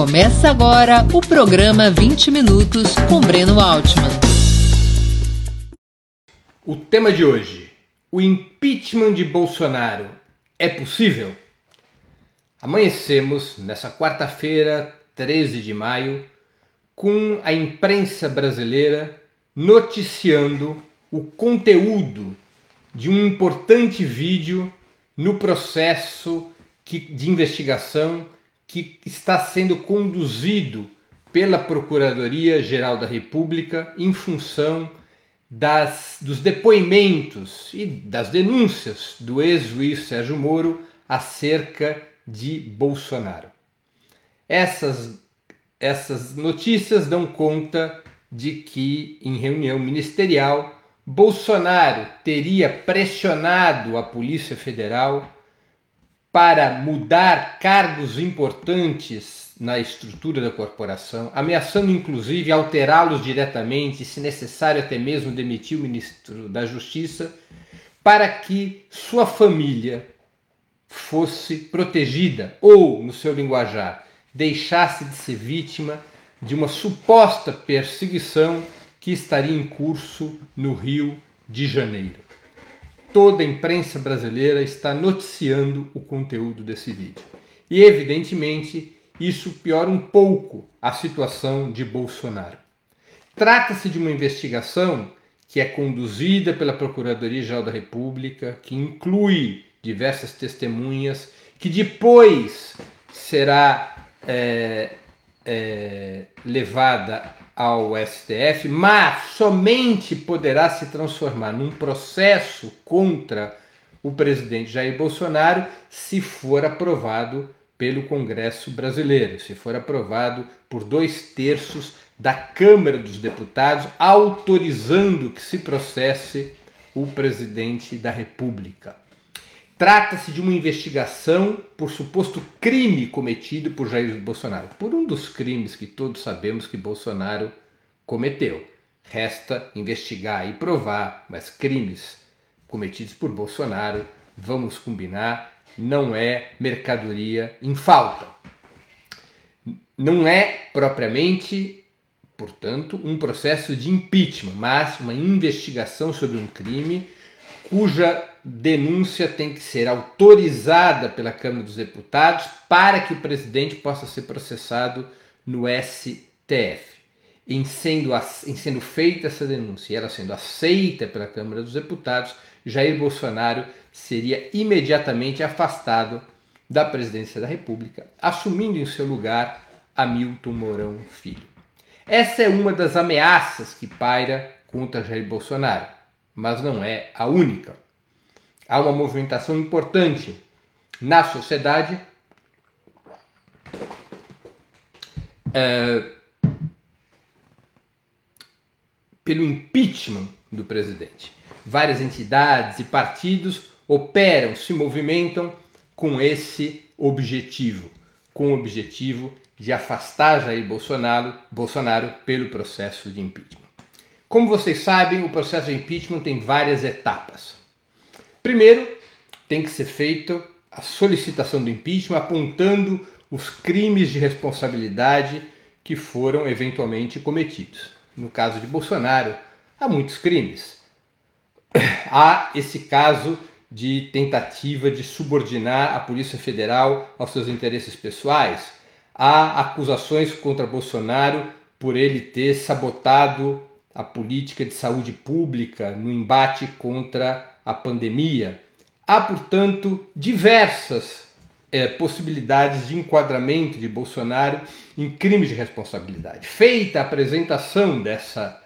Começa agora o programa 20 Minutos com Breno Altman. O tema de hoje: o impeachment de Bolsonaro é possível? Amanhecemos nessa quarta-feira, 13 de maio, com a imprensa brasileira noticiando o conteúdo de um importante vídeo no processo de investigação que está sendo conduzido pela Procuradoria-Geral da República em função das, dos depoimentos e das denúncias do ex-juiz Sérgio Moro acerca de Bolsonaro. Essas, essas notícias dão conta de que, em reunião ministerial, Bolsonaro teria pressionado a Polícia Federal para mudar cargos importantes na estrutura da corporação, ameaçando inclusive alterá-los diretamente, se necessário até mesmo demitir o ministro da Justiça, para que sua família fosse protegida ou, no seu linguajar, deixasse de ser vítima de uma suposta perseguição que estaria em curso no Rio de Janeiro toda a imprensa brasileira está noticiando o conteúdo desse vídeo. E, evidentemente, isso piora um pouco a situação de Bolsonaro. Trata-se de uma investigação que é conduzida pela Procuradoria-Geral da República, que inclui diversas testemunhas, que depois será é, é, levada ao STF, mas somente poderá se transformar num processo contra o presidente Jair Bolsonaro se for aprovado pelo Congresso brasileiro, se for aprovado por dois terços da Câmara dos Deputados, autorizando que se processe o presidente da República. Trata-se de uma investigação por suposto crime cometido por Jair Bolsonaro, por um dos crimes que todos sabemos que Bolsonaro cometeu. Resta investigar e provar, mas crimes cometidos por Bolsonaro, vamos combinar, não é mercadoria em falta. Não é propriamente, portanto, um processo de impeachment, mas uma investigação sobre um crime cuja denúncia tem que ser autorizada pela Câmara dos Deputados para que o presidente possa ser processado no STF. Em sendo, em sendo feita essa denúncia e ela sendo aceita pela Câmara dos Deputados, Jair Bolsonaro seria imediatamente afastado da presidência da República, assumindo em seu lugar Hamilton Mourão Filho. Essa é uma das ameaças que paira contra Jair Bolsonaro, mas não é a única há uma movimentação importante na sociedade é, pelo impeachment do presidente. Várias entidades e partidos operam, se movimentam com esse objetivo, com o objetivo de afastar Jair Bolsonaro, Bolsonaro pelo processo de impeachment. Como vocês sabem, o processo de impeachment tem várias etapas. Primeiro, tem que ser feita a solicitação do impeachment apontando os crimes de responsabilidade que foram eventualmente cometidos. No caso de Bolsonaro, há muitos crimes. Há esse caso de tentativa de subordinar a Polícia Federal aos seus interesses pessoais. Há acusações contra Bolsonaro por ele ter sabotado a política de saúde pública no embate contra a pandemia, há, portanto, diversas é, possibilidades de enquadramento de Bolsonaro em crimes de responsabilidade. Feita a apresentação dessa,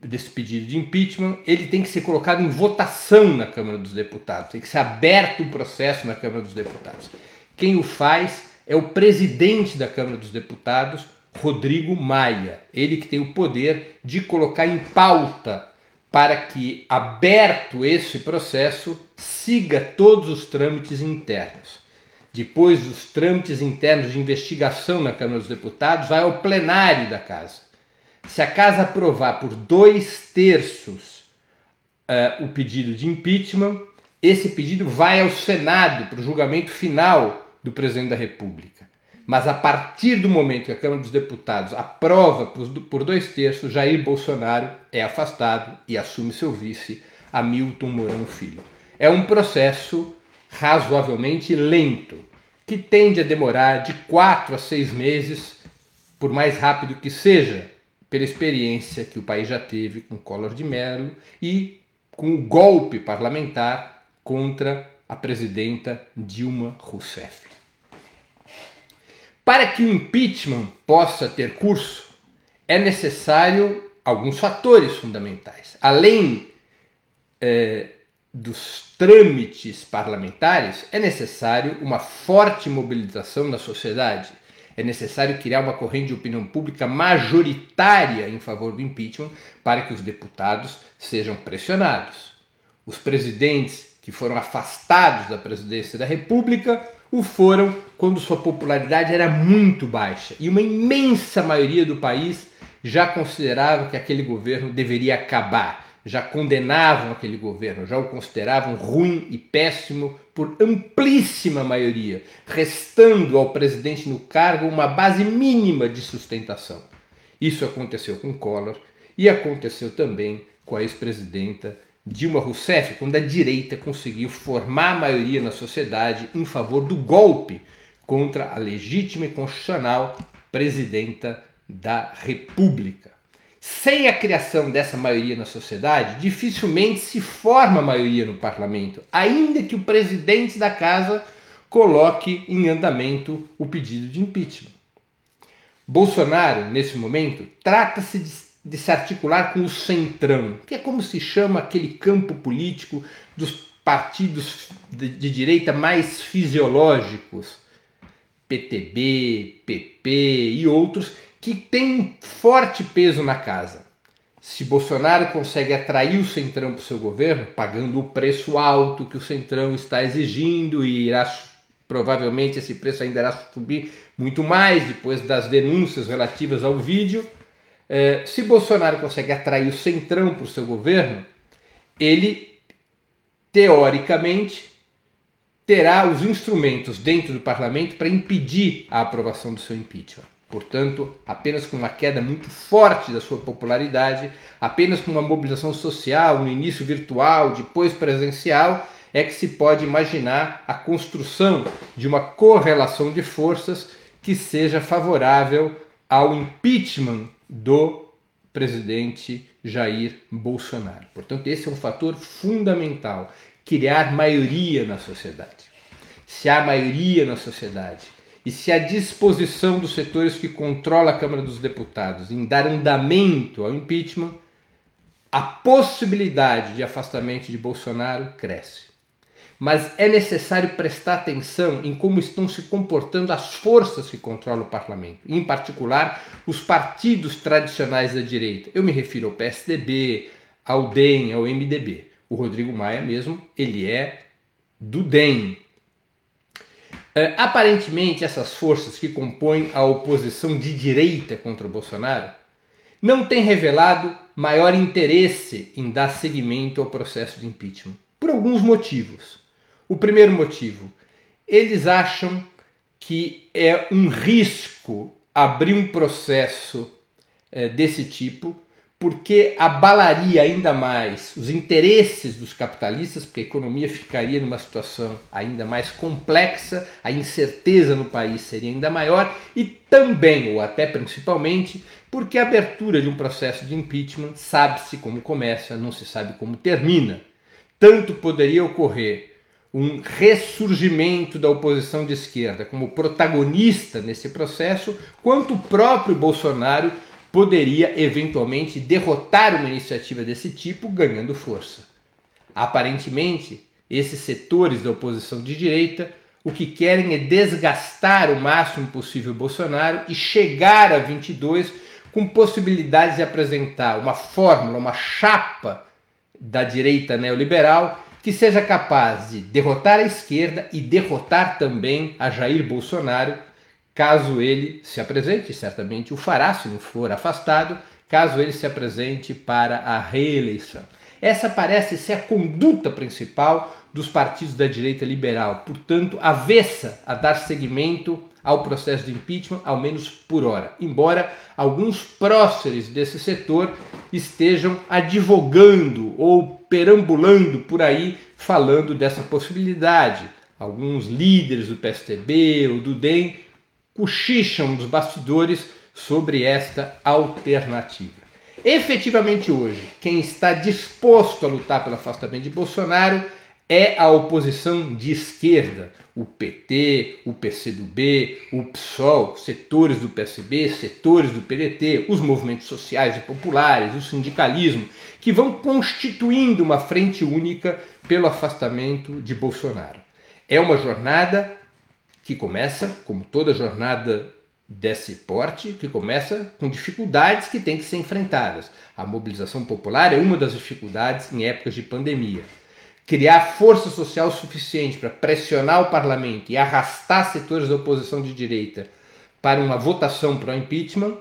desse pedido de impeachment, ele tem que ser colocado em votação na Câmara dos Deputados, tem que ser aberto o processo na Câmara dos Deputados. Quem o faz é o presidente da Câmara dos Deputados, Rodrigo Maia, ele que tem o poder de colocar em pauta para que, aberto esse processo, siga todos os trâmites internos. Depois dos trâmites internos de investigação na Câmara dos Deputados, vai ao plenário da Casa. Se a Casa aprovar por dois terços uh, o pedido de impeachment, esse pedido vai ao Senado para o julgamento final do presidente da República. Mas a partir do momento que a Câmara dos Deputados aprova por dois terços, Jair Bolsonaro é afastado e assume seu vice, Hamilton Mourão Filho. É um processo razoavelmente lento, que tende a demorar de quatro a seis meses, por mais rápido que seja, pela experiência que o país já teve com Collor de Mello e com o golpe parlamentar contra a presidenta Dilma Rousseff. Para que o impeachment possa ter curso, é necessário alguns fatores fundamentais. Além é, dos trâmites parlamentares, é necessário uma forte mobilização na sociedade. É necessário criar uma corrente de opinião pública majoritária em favor do impeachment para que os deputados sejam pressionados. Os presidentes que foram afastados da presidência da República o foram quando sua popularidade era muito baixa e uma imensa maioria do país já considerava que aquele governo deveria acabar, já condenavam aquele governo, já o consideravam ruim e péssimo por amplíssima maioria, restando ao presidente no cargo uma base mínima de sustentação. Isso aconteceu com Collor e aconteceu também com a ex-presidenta Dilma Rousseff, quando a direita conseguiu formar a maioria na sociedade em favor do golpe contra a legítima e constitucional presidenta da República. Sem a criação dessa maioria na sociedade, dificilmente se forma maioria no parlamento, ainda que o presidente da casa coloque em andamento o pedido de impeachment. Bolsonaro, nesse momento, trata-se de de se articular com o centrão, que é como se chama aquele campo político dos partidos de, de direita mais fisiológicos, PTB, PP e outros, que têm forte peso na casa. Se Bolsonaro consegue atrair o Centrão para o seu governo, pagando o preço alto que o Centrão está exigindo e irá provavelmente esse preço ainda irá subir muito mais depois das denúncias relativas ao vídeo, é, se Bolsonaro consegue atrair o centrão para o seu governo, ele, teoricamente, terá os instrumentos dentro do parlamento para impedir a aprovação do seu impeachment. Portanto, apenas com uma queda muito forte da sua popularidade, apenas com uma mobilização social, no início virtual, depois presencial, é que se pode imaginar a construção de uma correlação de forças que seja favorável ao impeachment do presidente Jair Bolsonaro. Portanto, esse é um fator fundamental, criar maioria na sociedade. Se há maioria na sociedade e se há disposição dos setores que controlam a Câmara dos Deputados em dar andamento ao impeachment, a possibilidade de afastamento de Bolsonaro cresce mas é necessário prestar atenção em como estão se comportando as forças que controlam o parlamento, em particular os partidos tradicionais da direita. Eu me refiro ao PSDB, ao DEM, ao MDB. O Rodrigo Maia mesmo, ele é do DEM. É, aparentemente, essas forças que compõem a oposição de direita contra o Bolsonaro não têm revelado maior interesse em dar seguimento ao processo de impeachment, por alguns motivos. O primeiro motivo, eles acham que é um risco abrir um processo é, desse tipo, porque abalaria ainda mais os interesses dos capitalistas, porque a economia ficaria numa situação ainda mais complexa, a incerteza no país seria ainda maior, e também, ou até principalmente, porque a abertura de um processo de impeachment sabe-se como começa, não se sabe como termina. Tanto poderia ocorrer um ressurgimento da oposição de esquerda como protagonista nesse processo, quanto o próprio Bolsonaro poderia eventualmente derrotar uma iniciativa desse tipo, ganhando força. Aparentemente, esses setores da oposição de direita o que querem é desgastar o máximo possível Bolsonaro e chegar a 22 com possibilidades de apresentar uma fórmula, uma chapa da direita neoliberal que seja capaz de derrotar a esquerda e derrotar também a Jair Bolsonaro, caso ele se apresente, certamente o fará se não for afastado, caso ele se apresente para a reeleição. Essa parece ser a conduta principal dos partidos da direita liberal, portanto, avessa a dar seguimento ao processo de impeachment, ao menos por hora, embora alguns próceres desse setor estejam advogando ou perambulando por aí falando dessa possibilidade. Alguns líderes do PSTB ou do DEM cochicham dos bastidores sobre esta alternativa. Efetivamente hoje, quem está disposto a lutar pelo afastamento de Bolsonaro é a oposição de esquerda, o PT, o PCdoB, o PSOL, setores do PSB, setores do PDT, os movimentos sociais e populares, o sindicalismo, que vão constituindo uma frente única pelo afastamento de Bolsonaro. É uma jornada que começa, como toda jornada desse porte, que começa com dificuldades que têm que ser enfrentadas. A mobilização popular é uma das dificuldades em épocas de pandemia criar força social suficiente para pressionar o parlamento e arrastar setores da oposição de direita para uma votação para o impeachment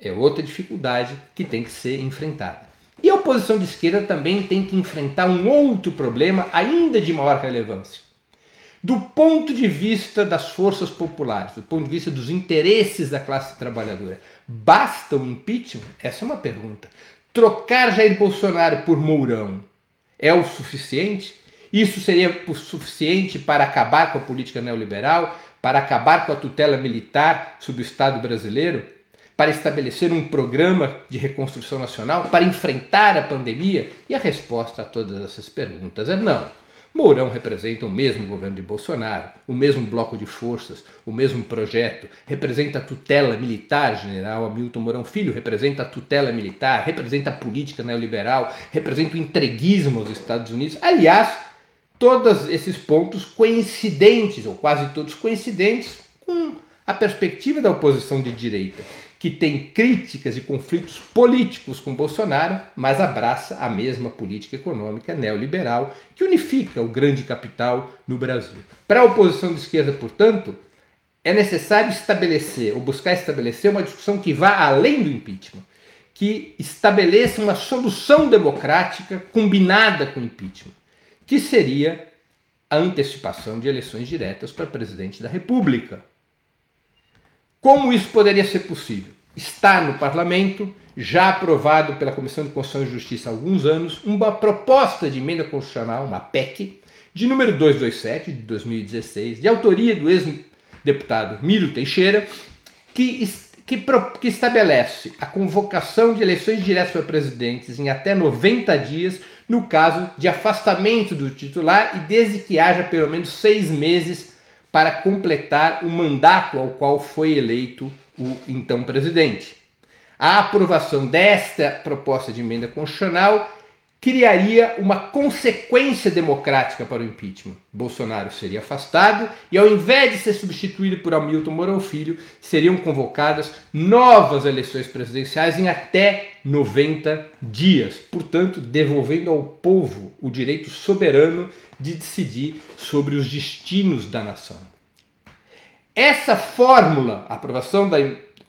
é outra dificuldade que tem que ser enfrentada. E a oposição de esquerda também tem que enfrentar um outro problema ainda de maior relevância. Do ponto de vista das forças populares, do ponto de vista dos interesses da classe trabalhadora, basta o impeachment? Essa é uma pergunta. Trocar Jair Bolsonaro por Mourão é o suficiente? Isso seria o suficiente para acabar com a política neoliberal, para acabar com a tutela militar sobre o Estado brasileiro, para estabelecer um programa de reconstrução nacional, para enfrentar a pandemia? E a resposta a todas essas perguntas é não. Mourão representa o mesmo governo de Bolsonaro, o mesmo bloco de forças, o mesmo projeto, representa a tutela militar, general Hamilton Mourão Filho, representa a tutela militar, representa a política neoliberal, representa o entreguismo aos Estados Unidos. Aliás, todos esses pontos coincidentes, ou quase todos coincidentes, com a perspectiva da oposição de direita que tem críticas e conflitos políticos com Bolsonaro, mas abraça a mesma política econômica neoliberal que unifica o grande capital no Brasil. Para a oposição de esquerda, portanto, é necessário estabelecer ou buscar estabelecer uma discussão que vá além do impeachment, que estabeleça uma solução democrática combinada com o impeachment, que seria a antecipação de eleições diretas para presidente da República. Como isso poderia ser possível? Está no parlamento, já aprovado pela Comissão de Constituição e Justiça há alguns anos, uma proposta de emenda constitucional, uma PEC, de número 227 de 2016, de autoria do ex-deputado Miro Teixeira, que, que, que estabelece a convocação de eleições diretas para presidentes em até 90 dias no caso de afastamento do titular e desde que haja pelo menos seis meses para completar o mandato ao qual foi eleito o então presidente. A aprovação desta proposta de emenda constitucional criaria uma consequência democrática para o impeachment. Bolsonaro seria afastado e, ao invés de ser substituído por Hamilton Mourão Filho, seriam convocadas novas eleições presidenciais em até 90 dias, portanto, devolvendo ao povo o direito soberano de decidir sobre os destinos da nação. Essa fórmula, a aprovação da,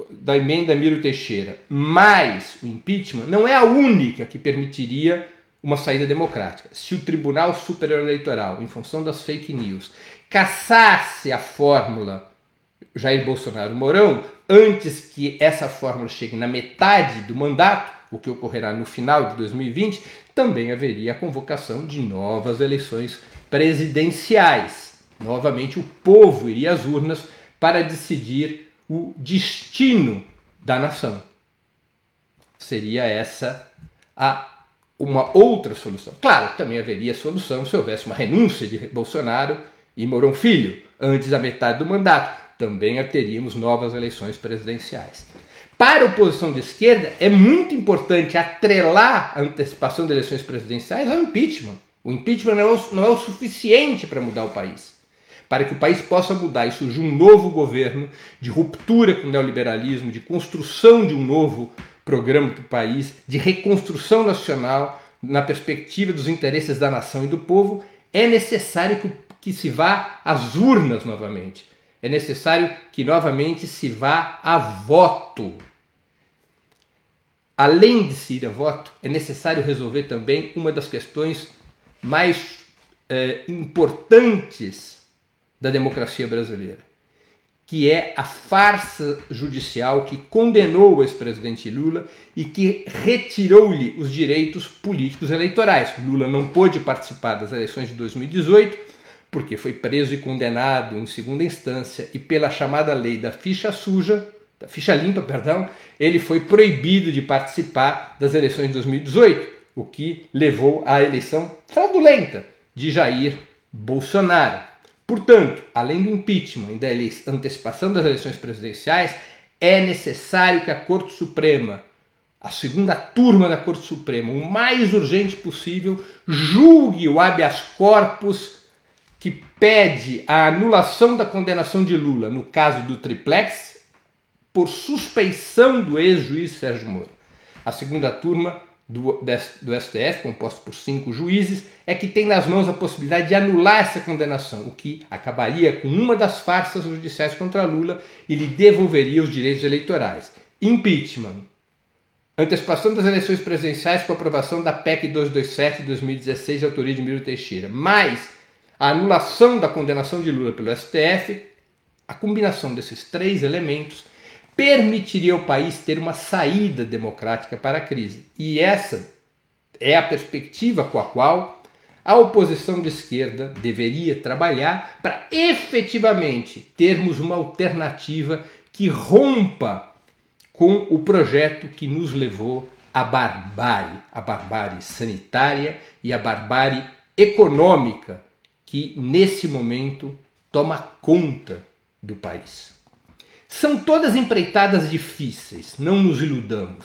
da emenda Miro Teixeira, mais o impeachment, não é a única que permitiria uma saída democrática. Se o Tribunal Superior Eleitoral, em função das fake news, caçasse a fórmula Jair Bolsonaro Mourão, antes que essa fórmula chegue na metade do mandato, o que ocorrerá no final de 2020, também haveria a convocação de novas eleições presidenciais. Novamente, o povo iria às urnas para decidir o destino da nação. Seria essa a uma outra solução. Claro, também haveria solução se houvesse uma renúncia de Bolsonaro e Mourão Filho antes da metade do mandato. Também teríamos novas eleições presidenciais. Para a oposição de esquerda, é muito importante atrelar a antecipação de eleições presidenciais ao impeachment. O impeachment não é o, não é o suficiente para mudar o país. Para que o país possa mudar e surgir um novo governo de ruptura com o neoliberalismo, de construção de um novo programa para o país, de reconstrução nacional na perspectiva dos interesses da nação e do povo, é necessário que, que se vá às urnas novamente. É necessário que novamente se vá a voto. Além de se ir a voto, é necessário resolver também uma das questões mais é, importantes da democracia brasileira, que é a farsa judicial que condenou o ex-presidente Lula e que retirou-lhe os direitos políticos eleitorais. Lula não pôde participar das eleições de 2018 porque foi preso e condenado em segunda instância e pela chamada lei da ficha suja, da ficha limpa, perdão, ele foi proibido de participar das eleições de 2018, o que levou à eleição fraudulenta de Jair Bolsonaro. Portanto, além do impeachment e da antecipação das eleições presidenciais, é necessário que a Corte Suprema, a segunda turma da Corte Suprema, o mais urgente possível, julgue o habeas corpus que pede a anulação da condenação de Lula no caso do triplex por suspeição do ex-juiz Sérgio Moro. A segunda turma do, do STF, composto por cinco juízes, é que tem nas mãos a possibilidade de anular essa condenação, o que acabaria com uma das farsas judiciais contra Lula e lhe devolveria os direitos eleitorais. Impeachment. Antecipação das eleições presidenciais com aprovação da PEC 227 de 2016, de autoria de Miro Teixeira. Mais a anulação da condenação de Lula pelo STF, a combinação desses três elementos permitiria ao país ter uma saída democrática para a crise. E essa é a perspectiva com a qual a oposição de esquerda deveria trabalhar para efetivamente termos uma alternativa que rompa com o projeto que nos levou à barbárie, a barbárie sanitária e a barbárie econômica que nesse momento toma conta do país. São todas empreitadas difíceis, não nos iludamos.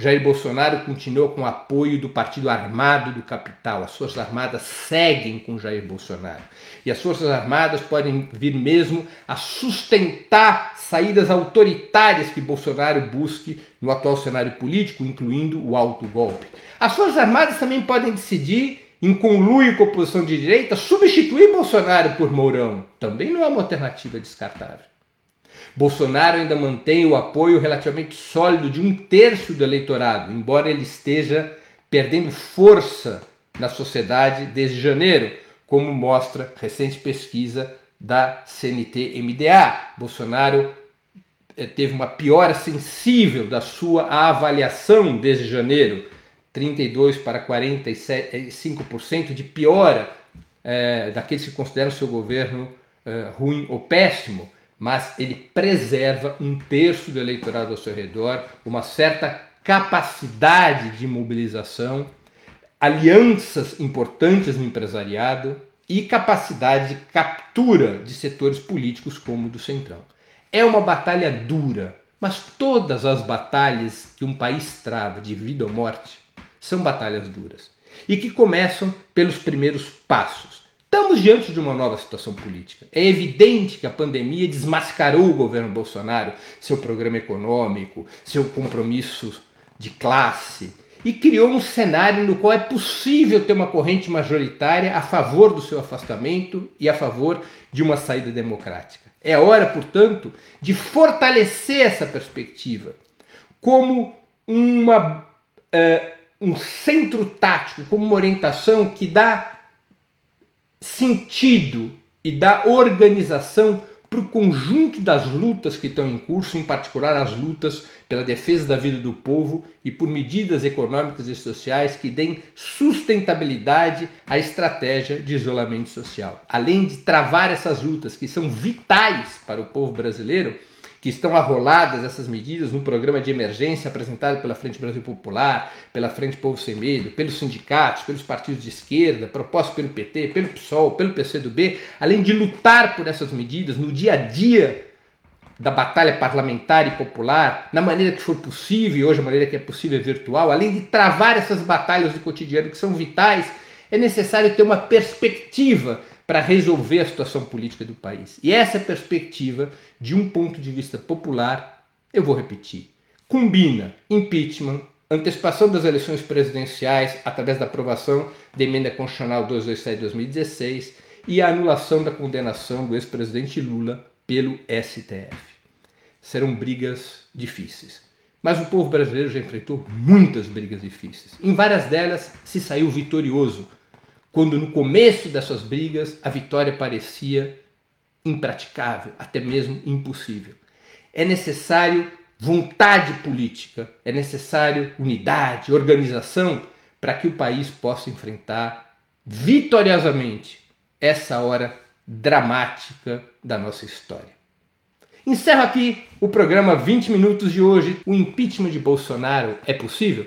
Jair Bolsonaro continua com o apoio do Partido Armado do Capital. As Forças Armadas seguem com Jair Bolsonaro. E as Forças Armadas podem vir mesmo a sustentar saídas autoritárias que Bolsonaro busque no atual cenário político, incluindo o autogolpe. As Forças Armadas também podem decidir, em conluio com a oposição de direita, substituir Bolsonaro por Mourão. Também não é uma alternativa descartável. Bolsonaro ainda mantém o apoio relativamente sólido de um terço do eleitorado, embora ele esteja perdendo força na sociedade desde janeiro, como mostra recente pesquisa da CNT-MDA. Bolsonaro eh, teve uma piora sensível da sua avaliação desde janeiro, 32 para 45% de piora é, daqueles que consideram seu governo é, ruim ou péssimo mas ele preserva um terço do eleitorado ao seu redor, uma certa capacidade de mobilização, alianças importantes no empresariado e capacidade de captura de setores políticos como o do Centrão. É uma batalha dura, mas todas as batalhas que um país trava de vida ou morte são batalhas duras e que começam pelos primeiros passos Estamos diante de uma nova situação política. É evidente que a pandemia desmascarou o governo Bolsonaro, seu programa econômico, seu compromisso de classe e criou um cenário no qual é possível ter uma corrente majoritária a favor do seu afastamento e a favor de uma saída democrática. É hora, portanto, de fortalecer essa perspectiva como uma, uh, um centro tático, como uma orientação que dá sentido e da organização para o conjunto das lutas que estão em curso, em particular as lutas pela defesa da vida do povo e por medidas econômicas e sociais que deem sustentabilidade à estratégia de isolamento social. Além de travar essas lutas que são vitais para o povo brasileiro, que estão arroladas essas medidas no programa de emergência apresentado pela Frente Brasil Popular, pela Frente Povo Sem Medo, pelos sindicatos, pelos partidos de esquerda, proposto pelo PT, pelo PSOL, pelo PCdoB, além de lutar por essas medidas no dia a dia da batalha parlamentar e popular, na maneira que for possível, e hoje a maneira que é possível é virtual, além de travar essas batalhas do cotidiano que são vitais, é necessário ter uma perspectiva para resolver a situação política do país. E essa perspectiva, de um ponto de vista popular, eu vou repetir, combina impeachment, antecipação das eleições presidenciais através da aprovação da emenda constitucional 227 de 2016 e a anulação da condenação do ex-presidente Lula pelo STF. Serão brigas difíceis, Mas o povo brasileiro já enfrentou muitas brigas difíceis. Em várias delas se saiu vitorioso, quando no começo dessas brigas a vitória parecia impraticável, até mesmo impossível. É necessário vontade política, é necessário unidade, organização para que o país possa enfrentar vitoriosamente essa hora dramática da nossa história. Encerro aqui o programa 20 minutos de hoje. O impeachment de Bolsonaro é possível?